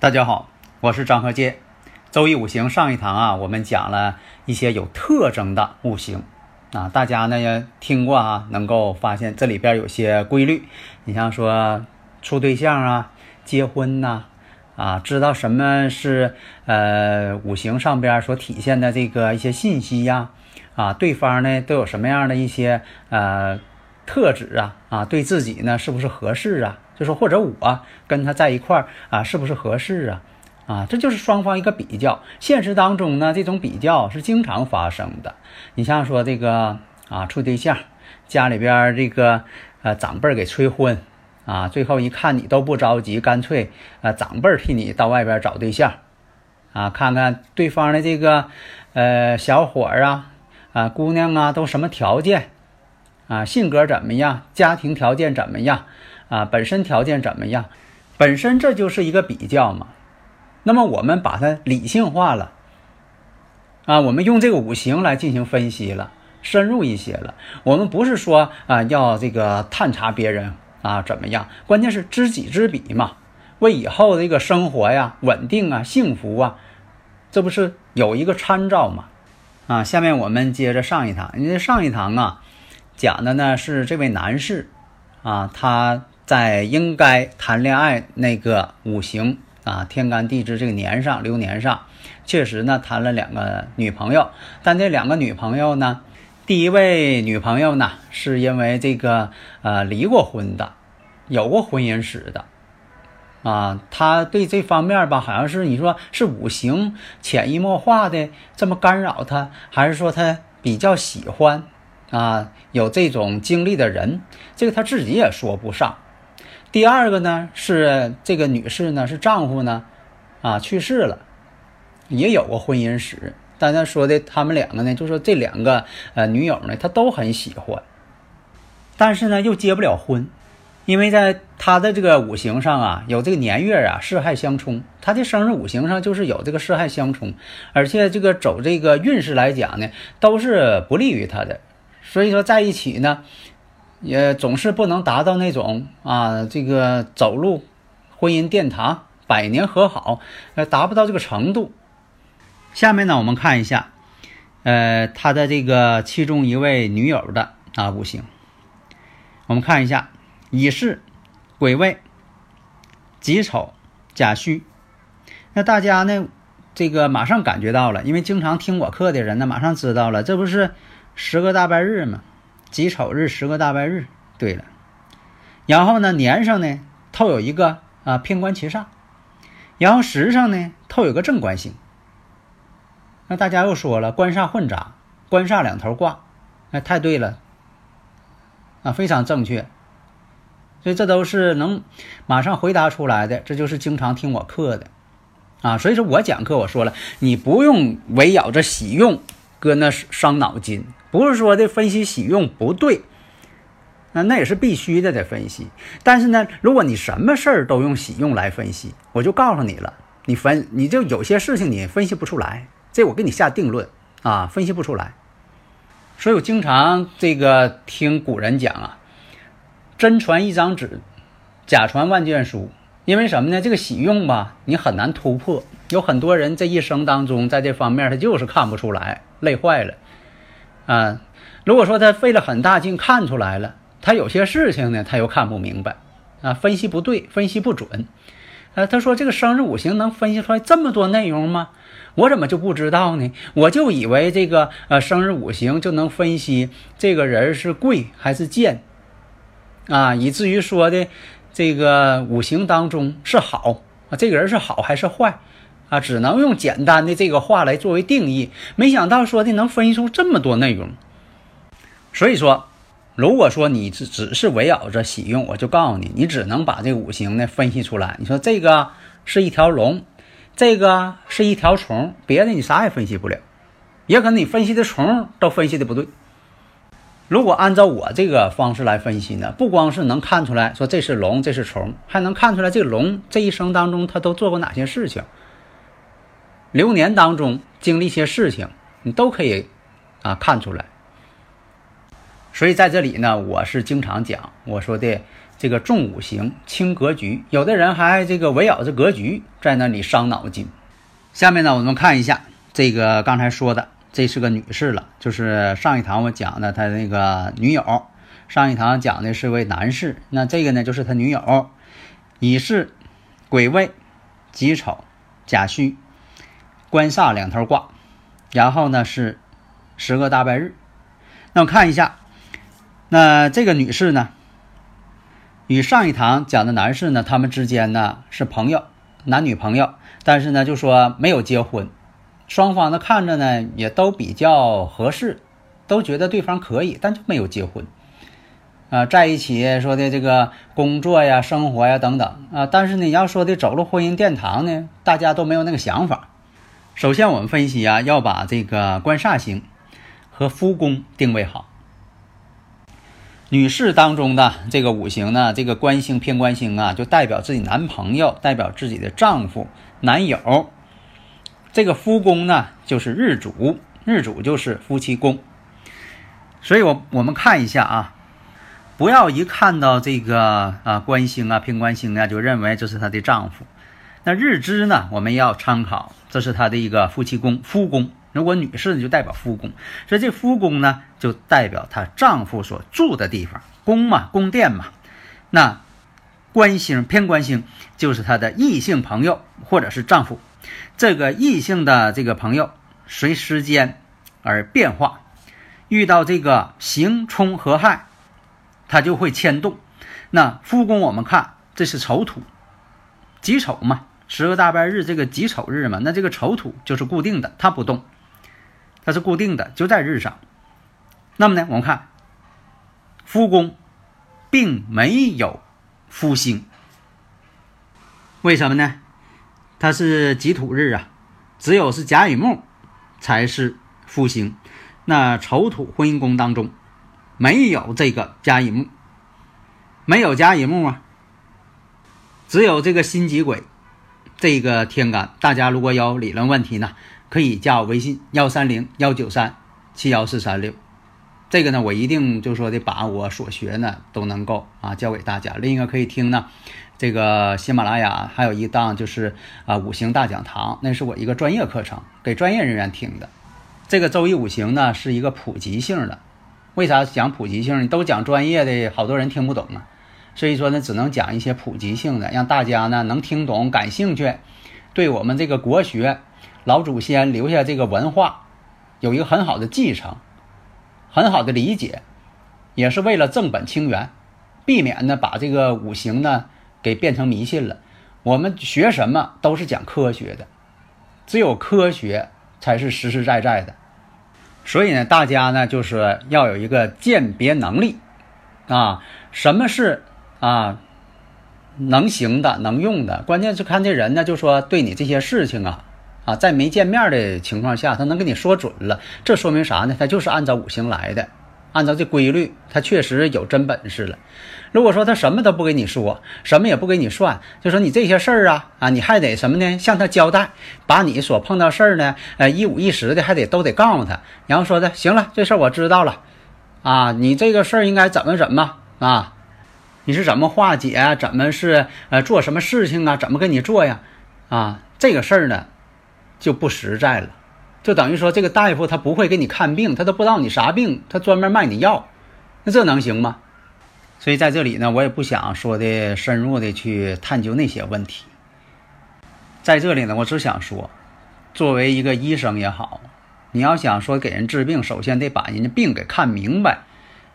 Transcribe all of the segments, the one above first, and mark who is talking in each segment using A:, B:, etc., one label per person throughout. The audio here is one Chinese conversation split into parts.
A: 大家好，我是张和介。周易五行上一堂啊，我们讲了一些有特征的五行啊，大家呢也听过啊，能够发现这里边有些规律。你像说处对象啊、结婚呐啊，知道什么是呃五行上边所体现的这个一些信息呀啊，对方呢都有什么样的一些呃特质啊啊，对自己呢是不是合适啊？就说或者我跟他在一块儿啊，是不是合适啊？啊，这就是双方一个比较。现实当中呢，这种比较是经常发生的。你像说这个啊，处对象，家里边这个呃长辈给催婚啊，最后一看你都不着急，干脆呃长辈替你到外边找对象啊，看看对方的这个呃小伙儿啊啊姑娘啊都什么条件啊，性格怎么样，家庭条件怎么样。啊，本身条件怎么样？本身这就是一个比较嘛。那么我们把它理性化了，啊，我们用这个五行来进行分析了，深入一些了。我们不是说啊要这个探查别人啊怎么样，关键是知己知彼嘛，为以后的这个生活呀、稳定啊、幸福啊，这不是有一个参照嘛？啊，下面我们接着上一堂，因为上一堂啊讲的呢是这位男士啊他。在应该谈恋爱那个五行啊，天干地支这个年上流年上，确实呢谈了两个女朋友，但这两个女朋友呢，第一位女朋友呢是因为这个呃离过婚的，有过婚姻史的，啊，他对这方面吧，好像是你说是五行潜移默化的这么干扰他，还是说他比较喜欢啊有这种经历的人，这个他自己也说不上。第二个呢是这个女士呢是丈夫呢，啊去世了，也有过婚姻史。但他说的他们两个呢，就说这两个呃女友呢，他都很喜欢，但是呢又结不了婚，因为在他的这个五行上啊有这个年月啊四害相冲，他的生日五行上就是有这个四害相冲，而且这个走这个运势来讲呢都是不利于他的，所以说在一起呢。也总是不能达到那种啊，这个走入婚姻殿堂、百年和好，呃，达不到这个程度。下面呢，我们看一下，呃，他的这个其中一位女友的啊五行，我们看一下乙巳、癸未、己丑、甲戌。那大家呢，这个马上感觉到了，因为经常听我课的人呢，马上知道了，这不是十个大半日吗？己丑日十个大拜日，对了，然后呢年上呢透有一个啊偏官七煞，然后时上呢透有个正官星。那大家又说了官煞混杂，官煞两头挂，哎，太对了，啊，非常正确。所以这都是能马上回答出来的，这就是经常听我课的，啊，所以说我讲课我说了，你不用围绕着喜用搁那伤脑筋。不是说的分析喜用不对，那那也是必须的得分析。但是呢，如果你什么事儿都用喜用来分析，我就告诉你了，你分你就有些事情你分析不出来，这我给你下定论啊，分析不出来。所以我经常这个听古人讲啊，真传一张纸，假传万卷书。因为什么呢？这个喜用吧，你很难突破。有很多人这一生当中，在这方面他就是看不出来，累坏了。啊，如果说他费了很大劲看出来了，他有些事情呢，他又看不明白，啊，分析不对，分析不准，呃，他说这个生日五行能分析出来这么多内容吗？我怎么就不知道呢？我就以为这个呃生日五行就能分析这个人是贵还是贱，啊，以至于说的这个五行当中是好啊，这个人是好还是坏，啊，只能用简单的这个话来作为定义，没想到说的能分析出这么多内容。所以说，如果说你只只是围绕着喜用，我就告诉你，你只能把这五行呢分析出来。你说这个是一条龙，这个是一条虫，别的你啥也分析不了，也可能你分析的虫都分析的不对。如果按照我这个方式来分析呢，不光是能看出来说这是龙，这是虫，还能看出来这龙这一生当中他都做过哪些事情。流年当中经历一些事情，你都可以啊看出来。所以在这里呢，我是经常讲我说的这个重五行轻格局，有的人还这个围绕着格局在那里伤脑筋。下面呢，我们看一下这个刚才说的，这是个女士了，就是上一堂我讲的他那个女友，上一堂讲的是位男士，那这个呢就是他女友，乙巳、癸未、己丑、甲戌。官煞两头挂，然后呢是十个大拜日。那我看一下，那这个女士呢，与上一堂讲的男士呢，他们之间呢是朋友，男女朋友，但是呢就说没有结婚，双方呢看着呢也都比较合适，都觉得对方可以，但就没有结婚。啊，在一起说的这个工作呀、生活呀等等啊，但是呢要说的走入婚姻殿堂呢，大家都没有那个想法。首先，我们分析啊，要把这个官煞星和夫宫定位好。女士当中的这个五行呢，这个官星偏官星啊，就代表自己男朋友，代表自己的丈夫、男友。这个夫宫呢，就是日主，日主就是夫妻宫。所以，我我们看一下啊，不要一看到这个啊官星啊偏官星啊，就认为这是她的丈夫。那日支呢？我们要参考，这是他的一个夫妻宫、夫宫。如果女士呢，就代表夫宫，所以这夫宫呢，就代表她丈夫所住的地方，宫嘛，宫殿嘛。那官星偏官星就是她的异性朋友或者是丈夫。这个异性的这个朋友随时间而变化，遇到这个刑冲合害，他就会牵动。那夫宫我们看，这是丑土，己丑嘛。十个大拜日，这个己丑日嘛，那这个丑土就是固定的，它不动，它是固定的，就在日上。那么呢，我们看夫宫并没有夫星，为什么呢？它是己土日啊，只有是甲乙木才是夫星。那丑土婚姻宫当中没有这个甲乙木，没有甲乙木啊，只有这个辛己癸。这个天干，大家如果有理论问题呢，可以加我微信幺三零幺九三七幺四三六。这个呢，我一定就说的把我所学呢都能够啊教给大家。另一个可以听呢，这个喜马拉雅还有一档就是啊五行大讲堂，那是我一个专业课程，给专业人员听的。这个周易五行呢是一个普及性的，为啥讲普及性？你都讲专业的，好多人听不懂啊。所以说呢，只能讲一些普及性的，让大家呢能听懂、感兴趣，对我们这个国学、老祖先留下这个文化有一个很好的继承、很好的理解，也是为了正本清源，避免呢把这个五行呢给变成迷信了。我们学什么都是讲科学的，只有科学才是实实在在的。所以呢，大家呢就是要有一个鉴别能力啊，什么是？啊，能行的，能用的，关键是看这人呢，就说对你这些事情啊，啊，在没见面的情况下，他能跟你说准了，这说明啥呢？他就是按照五行来的，按照这规律，他确实有真本事了。如果说他什么都不给你说，什么也不给你算，就说你这些事儿啊，啊，你还得什么呢？向他交代，把你所碰到事儿呢，呃，一五一十的，还得都得告诉他，然后说的，行了，这事儿我知道了，啊，你这个事儿应该怎么怎么啊？你是怎么化解啊？怎么是呃做什么事情啊？怎么跟你做呀？啊，这个事儿呢就不实在了，就等于说这个大夫他不会给你看病，他都不知道你啥病，他专门卖你药，那这能行吗？所以在这里呢，我也不想说的深入的去探究那些问题。在这里呢，我只想说，作为一个医生也好，你要想说给人治病，首先得把人家病给看明白。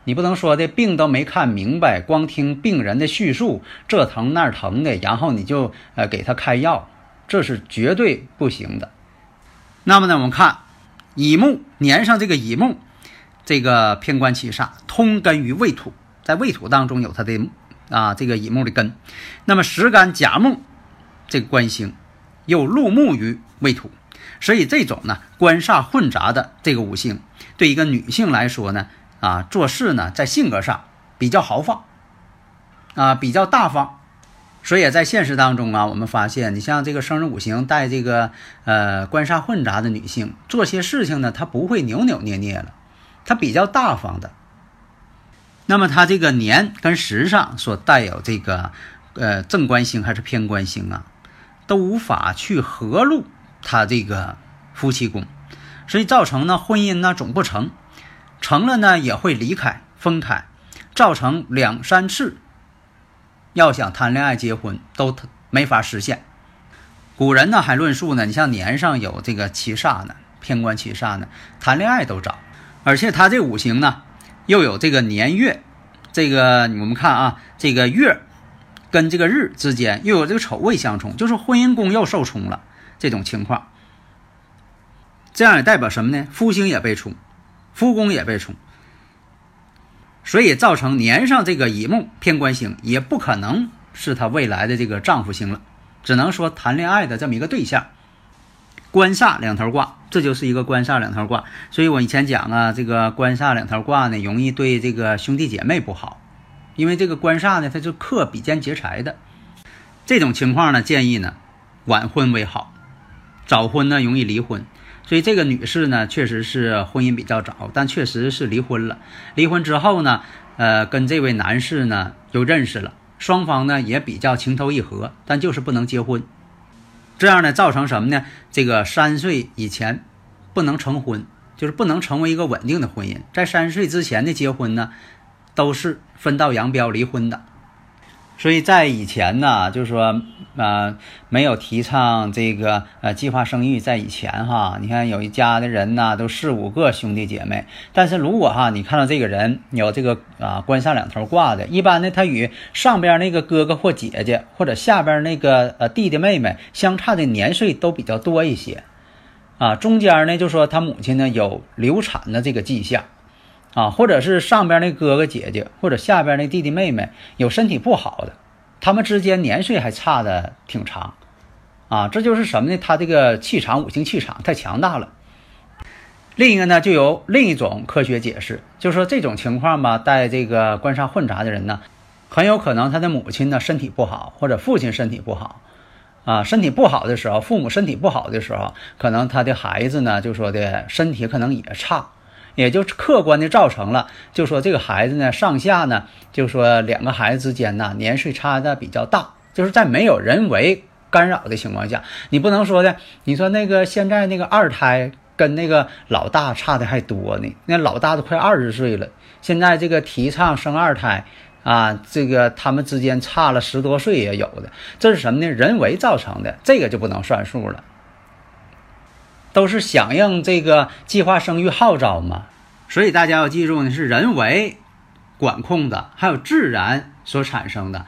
A: 你不能说的病都没看明白，光听病人的叙述，这疼那疼的，然后你就呃给他开药，这是绝对不行的。那么呢，我们看乙木年上这个乙木，这个偏官七煞通根于未土，在未土当中有它的啊这个乙木的根。那么时干甲木这个官星又入木于未土，所以这种呢官煞混杂的这个五行，对一个女性来说呢啊做事呢在性格上比较豪放啊比较大方。所以在现实当中啊，我们发现，你像这个生日五行带这个呃官煞混杂的女性，做些事情呢，她不会扭扭捏捏了，她比较大方的。那么她这个年跟时上所带有这个呃正官星还是偏官星啊，都无法去合入她这个夫妻宫，所以造成呢婚姻呢总不成，成了呢也会离开分开，造成两三次。要想谈恋爱、结婚都没法实现。古人呢还论述呢，你像年上有这个七煞呢，偏官七煞呢，谈恋爱都早。而且他这五行呢又有这个年月，这个我们看啊，这个月跟这个日之间又有这个丑未相冲，就是婚姻宫又受冲了这种情况。这样也代表什么呢？夫星也被冲，夫宫也被冲。所以造成年上这个乙木偏官星也不可能是他未来的这个丈夫星了，只能说谈恋爱的这么一个对象。官煞两头挂，这就是一个官煞两头挂。所以我以前讲啊，这个官煞两头挂呢，容易对这个兄弟姐妹不好，因为这个官煞呢，它是克比肩劫财的。这种情况呢，建议呢晚婚为好，早婚呢容易离婚。所以这个女士呢，确实是婚姻比较早，但确实是离婚了。离婚之后呢，呃，跟这位男士呢又认识了，双方呢也比较情投意合，但就是不能结婚。这样呢，造成什么呢？这个三岁以前不能成婚，就是不能成为一个稳定的婚姻。在三岁之前的结婚呢，都是分道扬镳离婚的。所以在以前呢，就是说，呃，没有提倡这个呃计划生育。在以前哈，你看有一家的人呢，都四五个兄弟姐妹。但是如果哈，你看到这个人有这个啊官上两头挂的，一般呢，他与上边那个哥哥或姐姐，或者下边那个呃弟弟妹妹相差的年岁都比较多一些，啊，中间呢就说他母亲呢有流产的这个迹象。啊，或者是上边那哥哥姐姐，或者下边那弟弟妹妹有身体不好的，他们之间年岁还差的挺长，啊，这就是什么呢？他这个气场五行气场太强大了。另一个呢，就有另一种科学解释，就是说这种情况吧，带这个官杀混杂的人呢，很有可能他的母亲呢身体不好，或者父亲身体不好，啊，身体不好的时候，父母身体不好的时候，可能他的孩子呢，就说的身体可能也差。也就客观的造成了，就说这个孩子呢，上下呢，就说两个孩子之间呢，年岁差的比较大，就是在没有人为干扰的情况下，你不能说的，你说那个现在那个二胎跟那个老大差的还多呢，那老大都快二十岁了，现在这个提倡生二胎啊，这个他们之间差了十多岁也有的，这是什么呢？人为造成的，这个就不能算数了。都是响应这个计划生育号召嘛，所以大家要记住呢，是人为管控的，还有自然所产生的。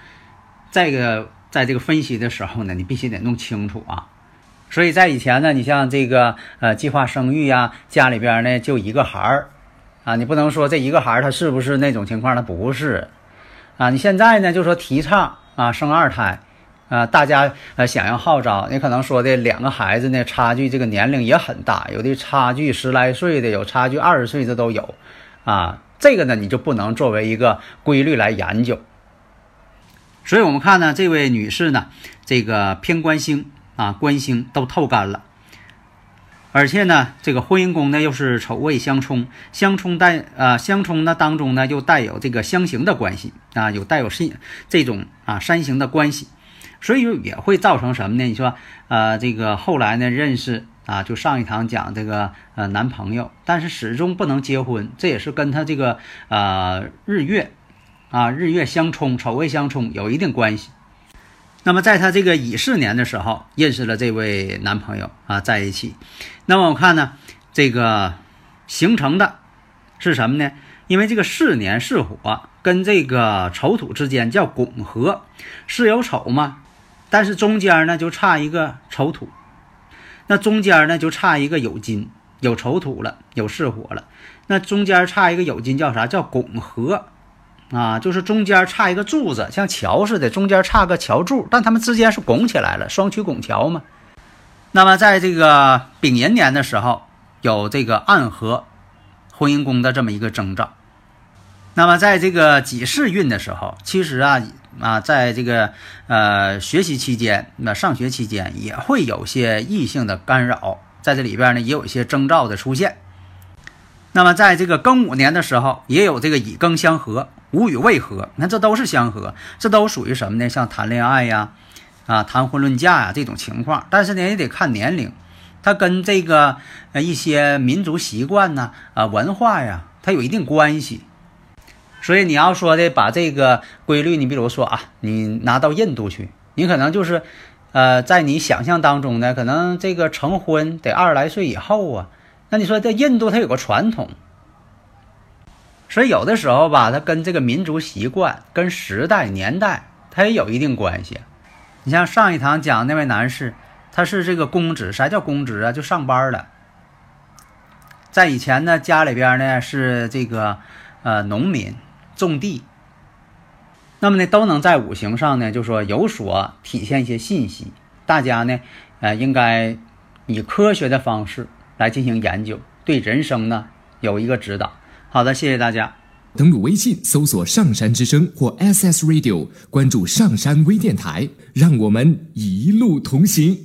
A: 这个在这个分析的时候呢，你必须得弄清楚啊。所以在以前呢，你像这个呃计划生育呀，家里边呢就一个孩儿啊，你不能说这一个孩儿他是不是那种情况，他不是啊。你现在呢就说提倡啊生二胎。啊，大家呃想要号召，你可能说的两个孩子呢，差距这个年龄也很大，有的差距十来岁的，有差距二十岁的都有，啊，这个呢你就不能作为一个规律来研究。所以我们看呢，这位女士呢，这个偏官星啊，官星都透干了，而且呢，这个婚姻宫呢又是丑未相冲，相冲带啊相冲呢当中呢又带有这个相刑的关系啊，有带有是这种啊三刑的关系。所以也会造成什么呢？你说，呃，这个后来呢认识啊，就上一堂讲这个呃男朋友，但是始终不能结婚，这也是跟他这个呃日月啊日月相冲、丑未相冲有一定关系。那么在他这个乙巳年的时候，认识了这位男朋友啊，在一起。那么我看呢，这个形成的是什么呢？因为这个巳年巳火跟这个丑土之间叫拱合，巳有丑嘛。但是中间呢就差一个丑土，那中间呢就差一个酉金，有丑土了，有巳火了，那中间差一个酉金叫啥？叫拱合。啊，就是中间差一个柱子，像桥似的，中间差个桥柱，但它们之间是拱起来了，双曲拱桥嘛。那么在这个丙寅年的时候，有这个暗合婚姻宫的这么一个征兆。那么在这个己巳运的时候，其实啊啊，在这个呃学习期间，那上学期间也会有些异性的干扰，在这里边呢也有一些征兆的出现。那么在这个庚午年的时候，也有这个乙庚相合。无与未合，你看这都是相合，这都属于什么呢？像谈恋爱呀，啊谈婚论嫁呀这种情况。但是呢，也得看年龄，它跟这个呃一些民族习惯呢，啊文化呀，它有一定关系。所以你要说的把这个规律，你比如说啊，你拿到印度去，你可能就是，呃，在你想象当中呢，可能这个成婚得二十来岁以后啊。那你说在印度它有个传统。所以有的时候吧，它跟这个民族习惯、跟时代年代，它也有一定关系。你像上一堂讲那位男士，他是这个公职，啥叫公职啊？就上班了。在以前呢，家里边呢是这个呃农民种地，那么呢都能在五行上呢就说有所体现一些信息。大家呢呃应该以科学的方式来进行研究，对人生呢有一个指导。好的，谢谢大家。
B: 登录微信搜索“上山之声”或 “SS Radio”，关注上山微电台，让我们一路同行。